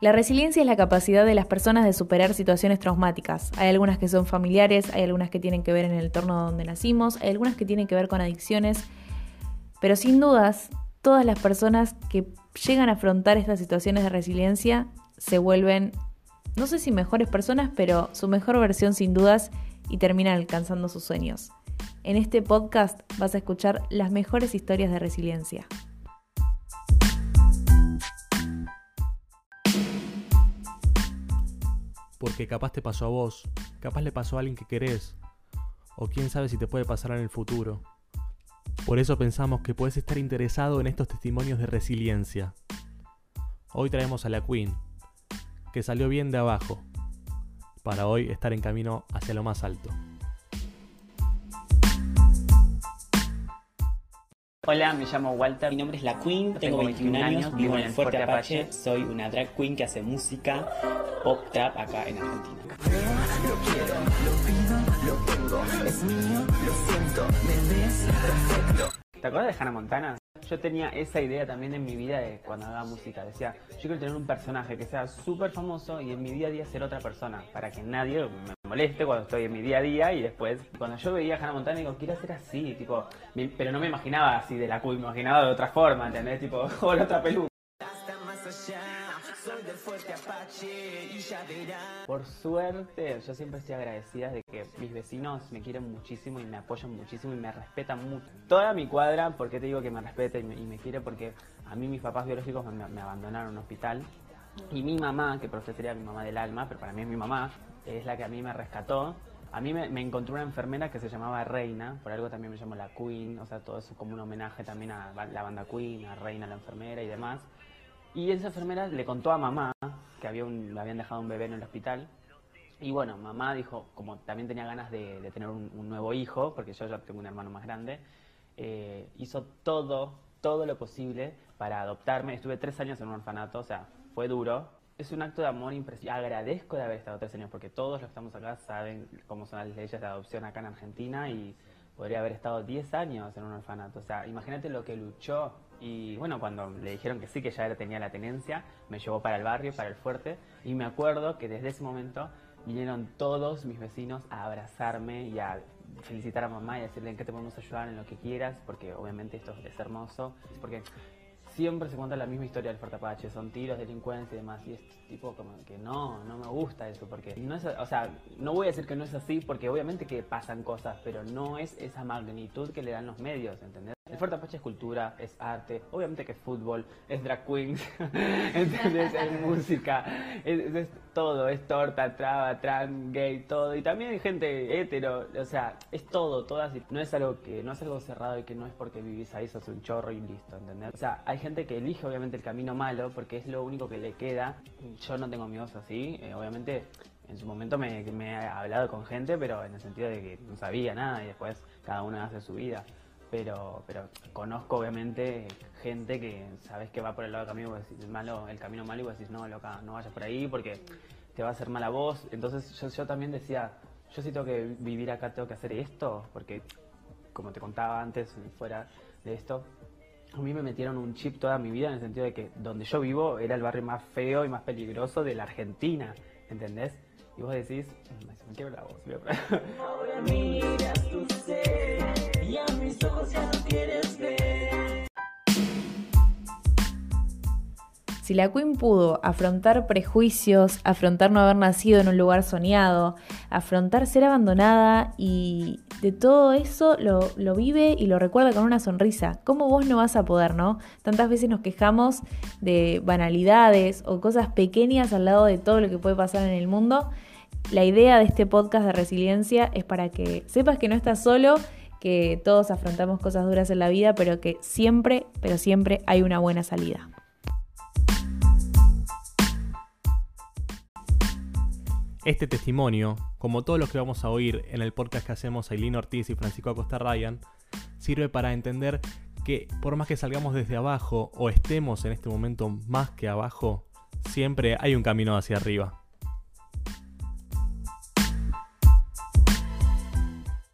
La resiliencia es la capacidad de las personas de superar situaciones traumáticas. Hay algunas que son familiares, hay algunas que tienen que ver en el entorno donde nacimos, hay algunas que tienen que ver con adicciones, pero sin dudas, todas las personas que llegan a afrontar estas situaciones de resiliencia se vuelven, no sé si mejores personas, pero su mejor versión sin dudas y terminan alcanzando sus sueños. En este podcast vas a escuchar las mejores historias de resiliencia. Porque capaz te pasó a vos, capaz le pasó a alguien que querés, o quién sabe si te puede pasar en el futuro. Por eso pensamos que puedes estar interesado en estos testimonios de resiliencia. Hoy traemos a la Queen, que salió bien de abajo, para hoy estar en camino hacia lo más alto. Hola, me llamo Walter, mi nombre es La Queen, tengo 21 años, vivo en el Fuerte Apache, soy una drag queen que hace música pop trap acá en Argentina. ¿Te acuerdas de Hannah Montana? Yo tenía esa idea también en mi vida de cuando haga música. Decía, yo quiero tener un personaje que sea súper famoso y en mi día a día ser otra persona. Para que nadie me moleste cuando estoy en mi día a día y después, cuando yo veía a Hannah Montana, digo, quiero ser así, tipo, pero no me imaginaba así de la Q, imaginaba de otra forma, ¿entendés? Tipo, otra peluca. Por suerte, yo siempre estoy agradecida de que mis vecinos me quieren muchísimo y me apoyan muchísimo y me respetan mucho. Toda mi cuadra, ¿por qué te digo que me respeta y me, quiere? Porque a mí mis papás biológicos me, abandonaron en un hospital y mi mamá, que por sería mi mamá del alma, pero para mí es mi mamá, es la que a mí me rescató. A mí me, encontró una enfermera que se llamaba Reina, por algo también me llamo la Queen, o sea, todo eso como un homenaje también a la banda Queen, a Reina la enfermera y demás. Y esa enfermera le contó a mamá que había un, habían dejado un bebé en el hospital. Y bueno, mamá dijo, como también tenía ganas de, tener un, nuevo hijo, porque yo ya tengo un hermano más grande, eh, hizo todo, todo lo posible para adoptarme. Estuve tres años en un orfanato, o sea, fue duro. Es un acto de amor impresionante. Agradezco de haber estado tres años, porque todos los que estamos acá saben cómo son las leyes de adopción acá en Argentina y podría haber estado diez años en un orfanato. O sea, imagínate lo que luchó y bueno, cuando le dijeron que sí, que ya tenía la tenencia, me llevó para el barrio, para el fuerte. Y me acuerdo que desde ese momento vinieron todos mis vecinos a abrazarme y a felicitar a mamá y a decirle en qué te podemos ayudar, en lo que quieras, porque obviamente esto es hermoso. Porque siempre se cuenta la misma historia del Fuerte Apache, son tiros, delincuencia y demás, y es tipo como que no, no me gusta eso, porque no es, o sea, no voy a decir que no es así, porque obviamente que pasan cosas, pero no es esa magnitud que le dan los medios, ¿entendés? El Fuerte Apache es cultura, es arte, obviamente que es fútbol, es drag queens, Es música, es, todo, es torta, traba, trans, gay, todo. Y también hay gente hetero, o sea, es todo, todas. No es algo que, no es algo cerrado y que no es porque vivís ahí, sos un chorro y listo, ¿entendés? O sea, hay gente que elige obviamente el camino malo porque es lo único que le queda. Yo no tengo miedos así, eh, obviamente en su momento me, me, he hablado con gente, pero en el sentido de que no sabía nada y después cada uno hace su vida pero, pero conozco obviamente gente que sabes que va por el lado del camino, el, malo, el camino malo y vos decís, no, loca, no vayas por ahí porque te va a hacer mal a vos. Entonces yo, yo también decía, yo sí tengo que vivir acá, tengo que hacer esto, porque como te contaba antes, fuera de esto, a mí me metieron un chip toda mi vida en el sentido de que donde yo vivo era el barrio más feo y más peligroso de la Argentina, ¿entendés? Y vos decís, me quiebra la voz. Tu Si la Queen pudo afrontar prejuicios, afrontar no haber nacido en un lugar soñado, afrontar ser abandonada y de todo eso lo, lo, vive y lo recuerda con una sonrisa, ¿cómo vos no vas a poder, no? Tantas veces nos quejamos de banalidades o cosas pequeñas al lado de todo lo que puede pasar en el mundo. La idea de este podcast de resiliencia es para que sepas que no estás solo, que todos afrontamos cosas duras en la vida, pero que siempre, pero siempre hay una buena salida. Este testimonio, como todos los que vamos a oír en el podcast que hacemos Aileen Ortiz y Francisco Acosta Ryan, sirve para entender que por más que salgamos desde abajo o estemos en este momento más que abajo, siempre hay un camino hacia arriba.